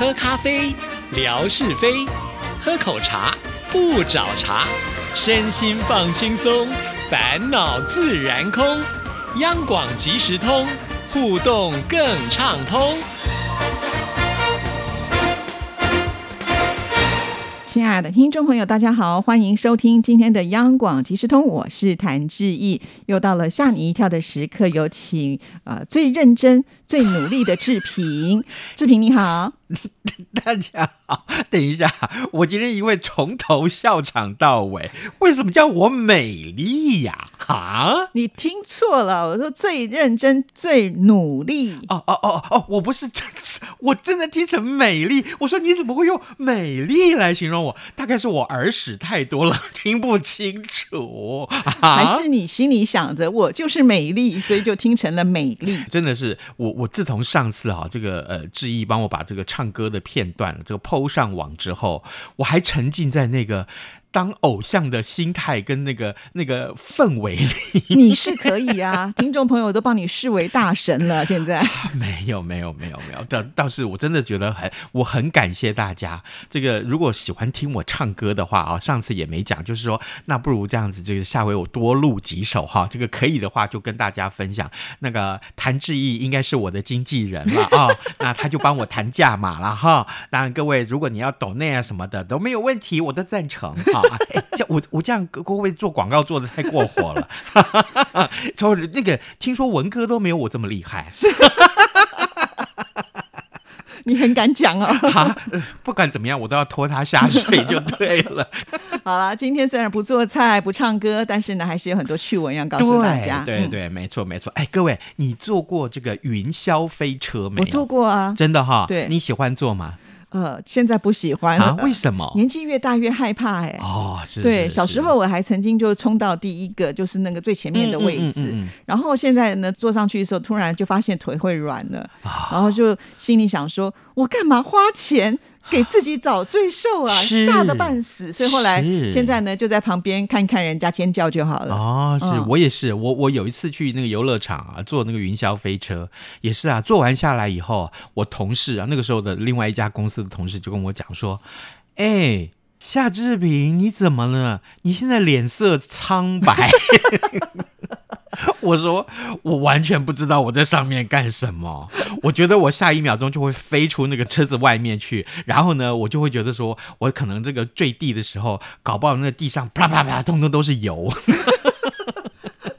喝咖啡，聊是非；喝口茶，不找茬。身心放轻松，烦恼自然空。央广即时通，互动更畅通。亲爱的听众朋友，大家好，欢迎收听今天的央广即时通，我是谭志毅。又到了吓你一跳的时刻，有请呃最认真、最努力的志平。志平你好，大家好。等一下，我今天因为从头笑场到尾，为什么叫我美丽呀？啊？你听错了，我说最认真、最努力。哦哦哦哦，我不是真，我真的听成美丽。我说你怎么会用美丽来形容我？大概是我耳屎太多了，听不清楚。还是你心里想着我就是美丽，所以就听成了美丽？真的是我，我自从上次哈这个呃志毅帮我把这个唱唱歌的片段这个抛上网之后，我还沉浸在那个。当偶像的心态跟那个那个氛围里，你是可以啊，听众朋友都帮你视为大神了。现在没有没有没有没有，倒倒是我真的觉得很我很感谢大家。这个如果喜欢听我唱歌的话啊，上次也没讲，就是说那不如这样子，就是下回我多录几首哈。这个可以的话就跟大家分享。那个谭志毅应该是我的经纪人了啊，那他就帮我谈价码了哈。当然各位如果你要抖内啊什么的都没有问题，我都赞成哈。这我我这样会不会做广告做的太过火了？就那个听说文哥都没有我这么厉害，你很敢讲哦。啊，不管怎么样，我都要拖他下水就对了。好了，今天虽然不做菜不唱歌，但是呢，还是有很多趣闻要告诉大家。对对，没错没错。哎，各位，你坐过这个云霄飞车没有？我坐过啊，真的哈。对，你喜欢坐吗？呃，现在不喜欢啊？为什么？年纪越大越害怕哎。哦，是。对，小时候我还曾经就冲到第一个，就是那个最前面的位置。然后现在呢，坐上去的时候，突然就发现腿会软了，然后就心里想说：我干嘛花钱？给自己找罪受啊，吓得半死，所以后来现在呢，就在旁边看看人家尖叫就好了。哦，是我也是，我我有一次去那个游乐场啊，坐那个云霄飞车，也是啊，坐完下来以后，我同事啊，那个时候的另外一家公司的同事就跟我讲说，哎。夏志平，你怎么了？你现在脸色苍白。我说，我完全不知道我在上面干什么。我觉得我下一秒钟就会飞出那个车子外面去，然后呢，我就会觉得说，我可能这个坠地的时候，搞不好那地上啪啪啪，通通都是油。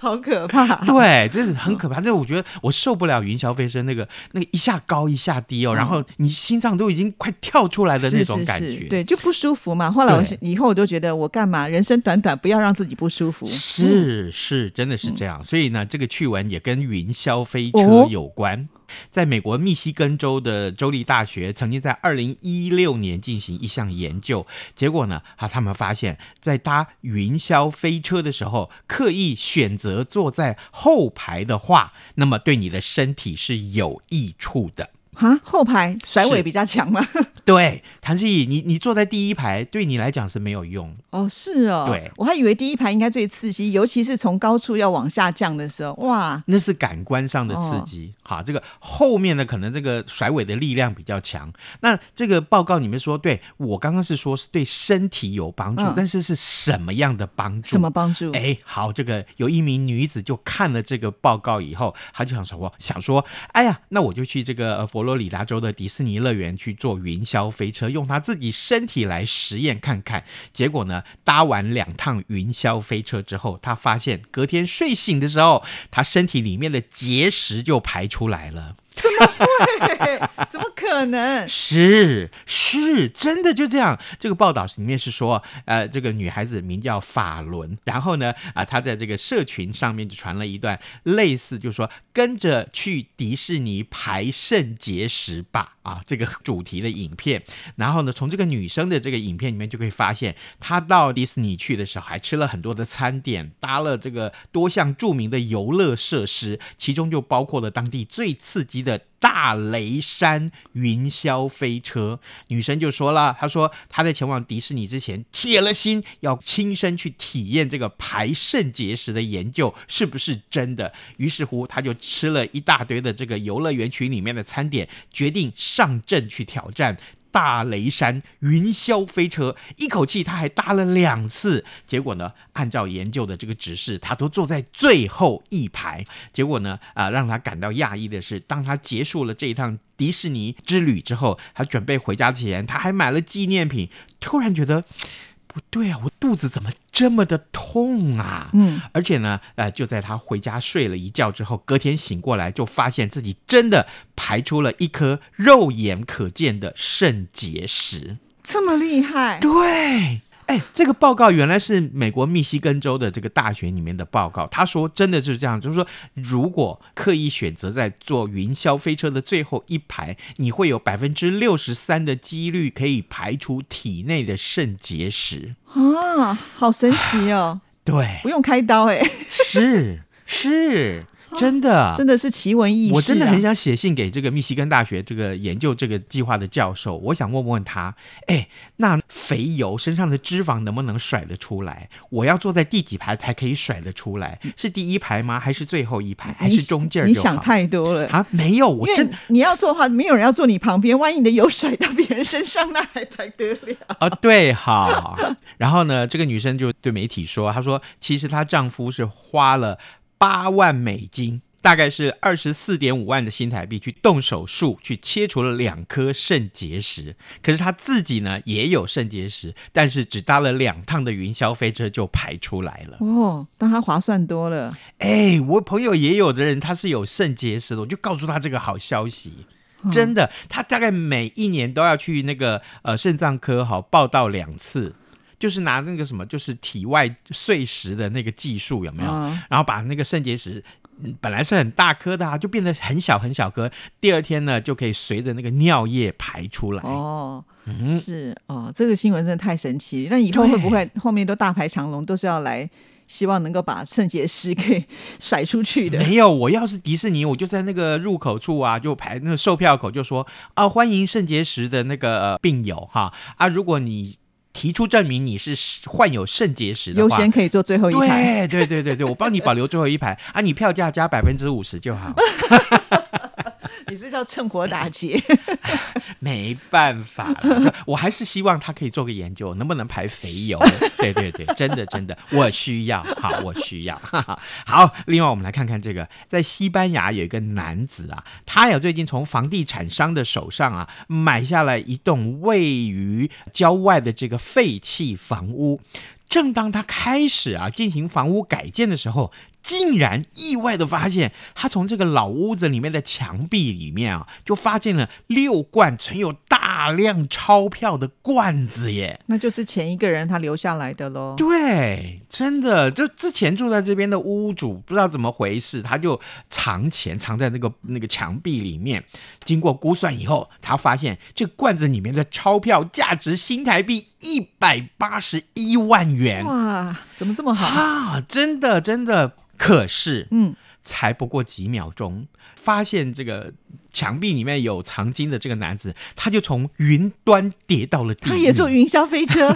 好可怕！对，真是很可怕。这我觉得我受不了云霄飞车那个那个一下高一下低哦，然后你心脏都已经快跳出来的那种感觉，对，就不舒服嘛。后来我以后我就觉得我干嘛？人生短短，不要让自己不舒服。是是，真的是这样。所以呢，这个趣闻也跟云霄飞车有关。在美国密西根州的州立大学，曾经在二零一六年进行一项研究，结果呢，啊，他们发现，在搭云霄飞车的时候，刻意选择坐在后排的话，那么对你的身体是有益处的。哈，后排甩尾比较强吗？对，谭志毅，你你坐在第一排，对你来讲是没有用哦。是哦，对，我还以为第一排应该最刺激，尤其是从高处要往下降的时候，哇，那是感官上的刺激。好，这个后面的，可能这个甩尾的力量比较强。那这个报告里面说，对我刚刚是说是对身体有帮助，但是是什么样的帮助？什么帮助？哎，好，这个有一名女子就看了这个报告以后，她就想说，我想说，哎呀，那我就去这个佛罗。里达州的迪士尼乐园去做云霄霄飞车，用他自己身体来实验看看。结果呢，搭完两趟云霄飞车之后，他发现隔天睡醒的时候，他身体里面的结石就排出来了。么会？怎么可能？是是，真的就这样。这个报道里面是说，呃，这个女孩子名叫法伦，然后呢，啊，她在这个社群上面就传了一段类似，就是说跟着去迪士尼排肾结石吧啊这个主题的影片。然后呢，从这个女生的这个影片里面就可以发现，她到迪士尼去的时候，还吃了很多的餐点，搭了这个多项著名的游乐设施，其中就包括了当地最刺激的。大雷山云霄飞车，女生就说了，她说她在前往迪士尼之前，铁了心要亲身去体验这个排肾结石的研究是不是真的。于是乎，她就吃了一大堆的这个游乐园群里面的餐点，决定上阵去挑战。大雷山云霄飞车，一口气他还搭了两次，结果呢，按照研究的这个指示，他都坐在最后一排。结果呢，啊，让他感到讶异的是，当他结束了这一趟迪士尼之旅之后，他准备回家前，他还买了纪念品，突然觉得。不对啊，我肚子怎么这么的痛啊？嗯，而且呢，呃，就在他回家睡了一觉之后，隔天醒过来，就发现自己真的排出了一颗肉眼可见的肾结石，这么厉害？对。哎，这个报告原来是美国密西根州的这个大学里面的报告。他说，真的就是这样，就是说，如果刻意选择在坐云霄飞车的最后一排，你会有百分之六十三的几率可以排除体内的肾结石啊，好神奇哦！对，不用开刀，哎，是是。真的，真的是奇闻异事。我真的很想写信给这个密西根大学这个研究这个计划的教授，我想问问他，哎，那肥油身上的脂肪能不能甩得出来？我要坐在第几排才可以甩得出来？是第一排吗？还是最后一排？还是中间？你想太多了啊！没有，我真你要做的话，没有人要坐你旁边，万一你的油甩到别人身上，那还得了？啊，对，好。然后呢，这个女生就对媒体说，她说其实她丈夫是花了。八万美金，大概是二十四点五万的新台币，去动手术去切除了两颗肾结石。可是他自己呢也有肾结石，但是只搭了两趟的云霄飞车就排出来了。哦，那他划算多了。哎，我朋友也有的人他是有肾结石的，我就告诉他这个好消息。真的，他大概每一年都要去那个呃肾脏科好报道两次。就是拿那个什么，就是体外碎石的那个技术有没有？然后把那个肾结石本来是很大颗的啊，就变得很小很小颗。第二天呢，就可以随着那个尿液排出来。哦，是哦，这个新闻真的太神奇。那以后会不会 后面都大排长龙，都是要来希望能够把肾结石给甩出去的？没有，我要是迪士尼，我就在那个入口处啊，就排那个售票口，就说啊，欢迎肾结石的那个病友哈啊，如果你。提出证明你是患有肾结石的话，优先可以坐最后一排。对对对对对，我帮你保留最后一排啊，你票价加百分之五十就好。你是叫趁火打劫？没办法，我还是希望他可以做个研究，能不能排肥油？对对对，真的真的，我需要，好，我需要。好，另外我们来看看这个，在西班牙有一个男子啊，他呀最近从房地产商的手上啊买下了一栋位于郊外的这个废弃房屋。正当他开始啊进行房屋改建的时候，竟然意外的发现，他从这个老屋子里面的墙壁里面啊，就发现了六罐存有大量钞票的罐子耶！那就是前一个人他留下来的喽。对，真的，就之前住在这边的屋主不知道怎么回事，他就藏钱藏在那个那个墙壁里面。经过估算以后，他发现这罐子里面的钞票价值新台币一百八十一万元。哇，怎么这么好啊？真的，真的。可是，嗯，才不过几秒钟，发现这个墙壁里面有藏金的这个男子，他就从云端跌到了地。他也坐云霄飞车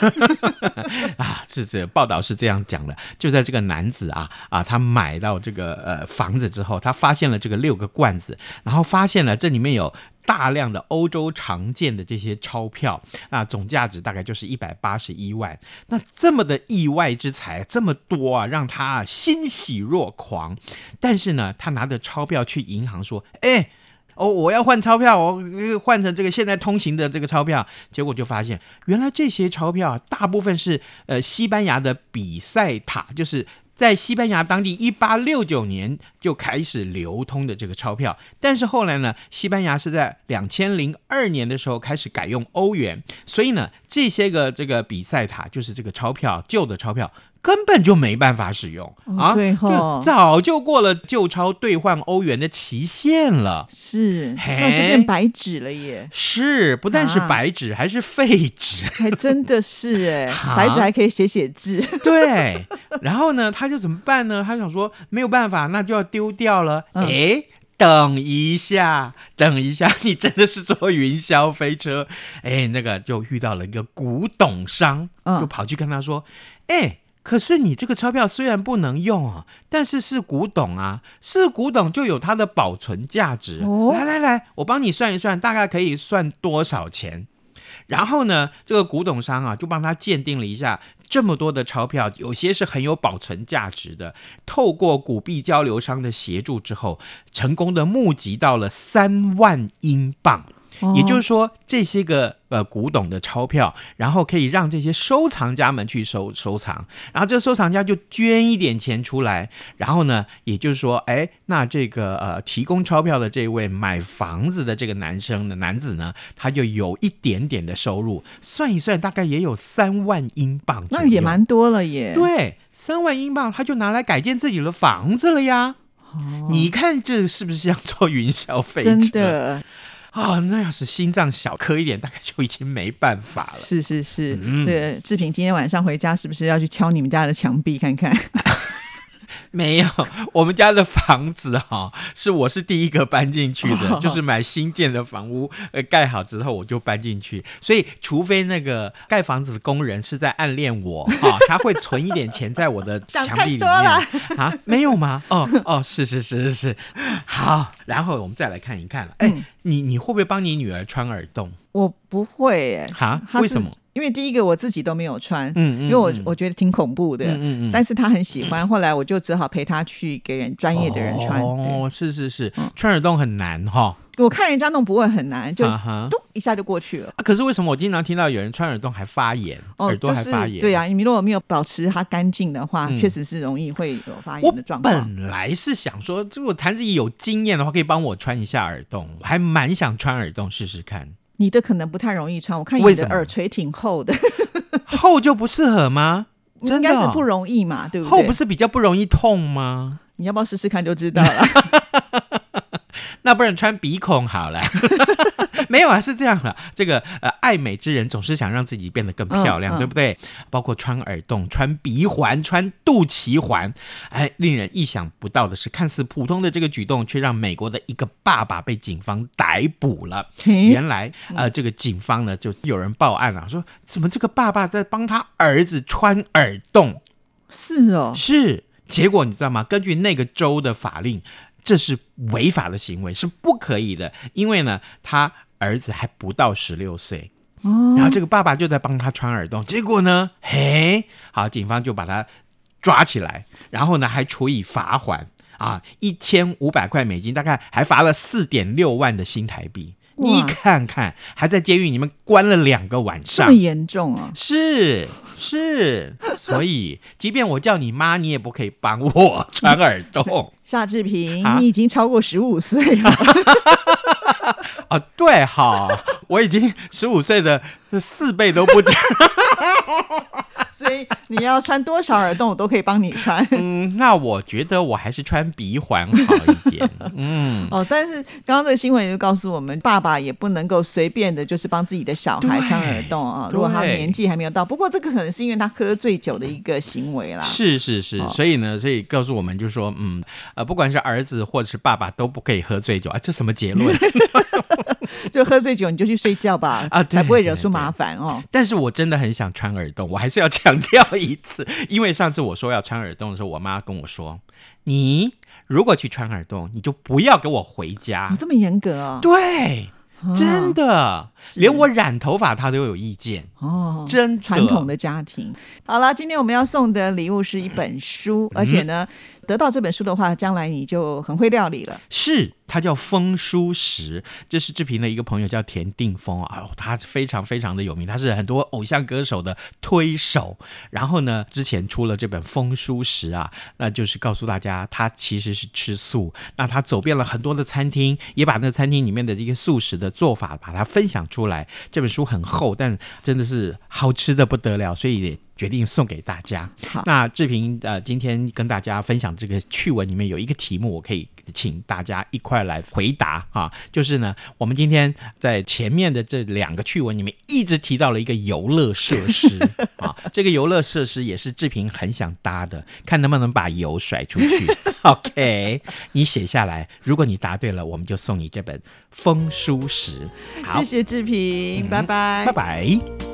啊！是这报道是这样讲的。就在这个男子啊啊，他买到这个呃房子之后，他发现了这个六个罐子，然后发现了这里面有。大量的欧洲常见的这些钞票，那总价值大概就是一百八十一万。那这么的意外之财这么多啊，让他欣喜若狂。但是呢，他拿着钞票去银行说：“哎，哦，我要换钞票，我换成这个现在通行的这个钞票。”结果就发现，原来这些钞票大部分是呃西班牙的比赛塔，就是。在西班牙当地，一八六九年就开始流通的这个钞票，但是后来呢，西班牙是在两千零二年的时候开始改用欧元，所以呢，这些个这个比赛塔就是这个钞票，旧的钞票。根本就没办法使用啊！对哈，早就过了旧钞兑换欧元的期限了。是，那就变白纸了耶！是，不但是白纸，还是废纸，还真的是哎，白纸还可以写写字。对，然后呢，他就怎么办呢？他想说没有办法，那就要丢掉了。哎。等一下，等一下，你真的是坐云霄飞车？哎，那个就遇到了一个古董商，就跑去跟他说：“哎，可是你这个钞票虽然不能用啊，但是是古董啊，是古董就有它的保存价值。来来来，我帮你算一算，大概可以算多少钱？”然后呢，这个古董商啊，就帮他鉴定了一下。这么多的钞票，有些是很有保存价值的。透过古币交流商的协助之后，成功的募集到了三万英镑。也就是说，这些个呃古董的钞票，然后可以让这些收藏家们去收收藏，然后这个收藏家就捐一点钱出来，然后呢，也就是说，哎，那这个呃提供钞票的这位买房子的这个男生的男子呢，他就有一点点的收入，算一算，大概也有三万英镑，那也蛮多了耶。对，三万英镑，他就拿来改建自己的房子了呀。哦，你看这是不是像坐云霄飞车？真的。啊，那要是心脏小颗一点，大概就已经没办法了。是是是，对，志平今天晚上回家是不是要去敲你们家的墙壁看看？没有，我们家的房子哈，是我是第一个搬进去的，就是买新建的房屋，呃，盖好之后我就搬进去。所以，除非那个盖房子的工人是在暗恋我哈，他会存一点钱在我的墙壁里面 啊？没有吗？哦哦，是是是是是，好，然后我们再来看一看了。哎，你你会不会帮你女儿穿耳洞？我不会哎，哈？为什么？因为第一个我自己都没有穿，嗯嗯，因为我我觉得挺恐怖的，嗯嗯嗯。但是他很喜欢，后来我就只好陪他去给人专业的人穿。哦，是是是，穿耳洞很难哈。我看人家弄不会很难，就咚一下就过去了。可是为什么我经常听到有人穿耳洞还发炎？耳朵还发炎？对啊，你如果没有保持它干净的话，确实是容易会有发炎的状况。本来是想说，如果谭子怡有经验的话，可以帮我穿一下耳洞，我还蛮想穿耳洞试试看。你的可能不太容易穿，我看你的耳垂挺厚的，厚就不适合吗？应该是不容易嘛，对不对？厚不是比较不容易痛吗？你要不要试试看就知道了。那不然穿鼻孔好了，没有啊，是这样的，这个呃，爱美之人总是想让自己变得更漂亮，对不对？包括穿耳洞、穿鼻环、穿肚脐环，哎，令人意想不到的是，看似普通的这个举动，却让美国的一个爸爸被警方逮捕了。原来，呃，这个警方呢，就有人报案了，说怎么这个爸爸在帮他儿子穿耳洞？是哦，是。结果你知道吗？根据那个州的法令。这是违法的行为，是不可以的。因为呢，他儿子还不到十六岁，哦，然后这个爸爸就在帮他穿耳洞，结果呢，嘿，好，警方就把他抓起来，然后呢，还处以罚款啊，一千五百块美金，大概还罚了四点六万的新台币。你看看，还在监狱里面关了两个晚上，这么严重啊？是是，所以即便我叫你妈，你也不可以帮我穿耳洞。夏志平，你已经超过十五岁了。啊，对，哈，我已经十五岁的四倍都不止。所以你要穿多少耳洞，我都可以帮你穿。嗯，那我觉得我还是穿鼻环好一点。嗯，哦，但是刚刚这个新闻就告诉我们，爸爸也不能够随便的，就是帮自己的小孩穿耳洞啊。如果他年纪还没有到，不过这个可能是因为他喝醉酒的一个行为啦。是是是，所以呢，所以告诉我们就说，嗯，呃，不管是儿子或者是爸爸都不可以喝醉酒啊。这什么结论？就喝醉酒你就去睡觉吧，啊，才不会惹出麻烦哦。但是我真的很想穿耳洞，我还是要 强调一次，因为上次我说要穿耳洞的时候，我妈跟我说，你如果去穿耳洞，你就不要给我回家。你这么严格啊？对。真的，连我染头发他都有意见哦。真传统的家庭。好了，今天我们要送的礼物是一本书，而且呢，得到这本书的话，将来你就很会料理了。是。他叫风书石，这是志平的一个朋友，叫田定峰啊，他非常非常的有名，他是很多偶像歌手的推手。然后呢，之前出了这本风书石啊，那就是告诉大家他其实是吃素。那他走遍了很多的餐厅，也把那餐厅里面的这个素食的做法把它分享出来。这本书很厚，但真的是好吃的不得了，所以决定送给大家。好，那志平呃，今天跟大家分享这个趣闻里面有一个题目，我可以请大家一块来回答啊，就是呢，我们今天在前面的这两个趣闻里面一直提到了一个游乐设施啊，这个游乐设施也是志平很想搭的，看能不能把油甩出去。OK，你写下来，如果你答对了，我们就送你这本《风书石》。好，谢谢志平，拜拜，拜拜。